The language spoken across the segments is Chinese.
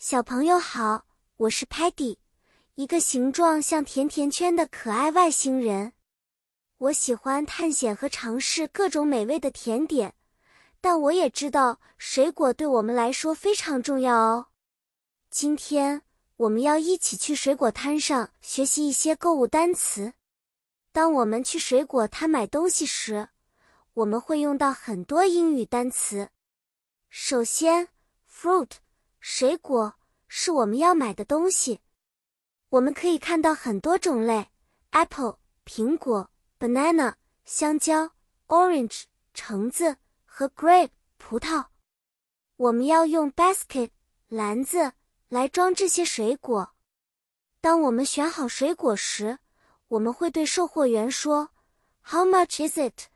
小朋友好，我是 Patty，一个形状像甜甜圈的可爱外星人。我喜欢探险和尝试各种美味的甜点，但我也知道水果对我们来说非常重要哦。今天我们要一起去水果摊上学习一些购物单词。当我们去水果摊买东西时，我们会用到很多英语单词。首先，fruit。水果是我们要买的东西，我们可以看到很多种类：apple 苹果、banana 香蕉、orange 橙子和 grape 葡萄。我们要用 basket 篮子来装这些水果。当我们选好水果时，我们会对售货员说：“How much is it？”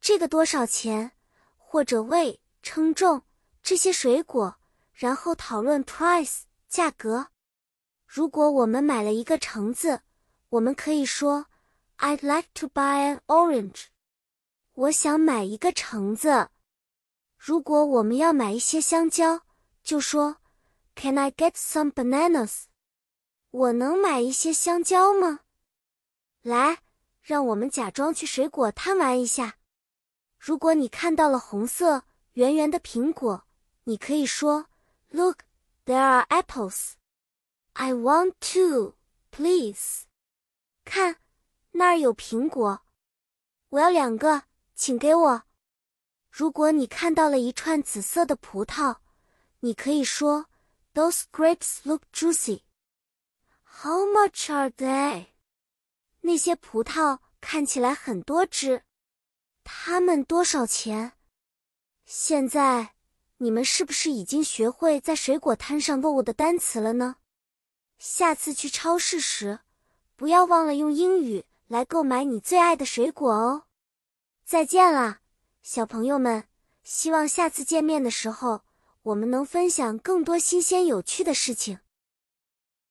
这个多少钱？或者为称重这些水果。然后讨论 price 价格。如果我们买了一个橙子，我们可以说 I'd like to buy an orange。我想买一个橙子。如果我们要买一些香蕉，就说 Can I get some bananas？我能买一些香蕉吗？来，让我们假装去水果摊玩一下。如果你看到了红色圆圆的苹果，你可以说。Look, there are apples. I want two, please. 看，那儿有苹果，我要两个，请给我。如果你看到了一串紫色的葡萄，你可以说，Those grapes look juicy. How much are they? 那些葡萄看起来很多汁，它们多少钱？现在。你们是不是已经学会在水果摊上购物的单词了呢？下次去超市时，不要忘了用英语来购买你最爱的水果哦。再见了，小朋友们！希望下次见面的时候，我们能分享更多新鲜有趣的事情。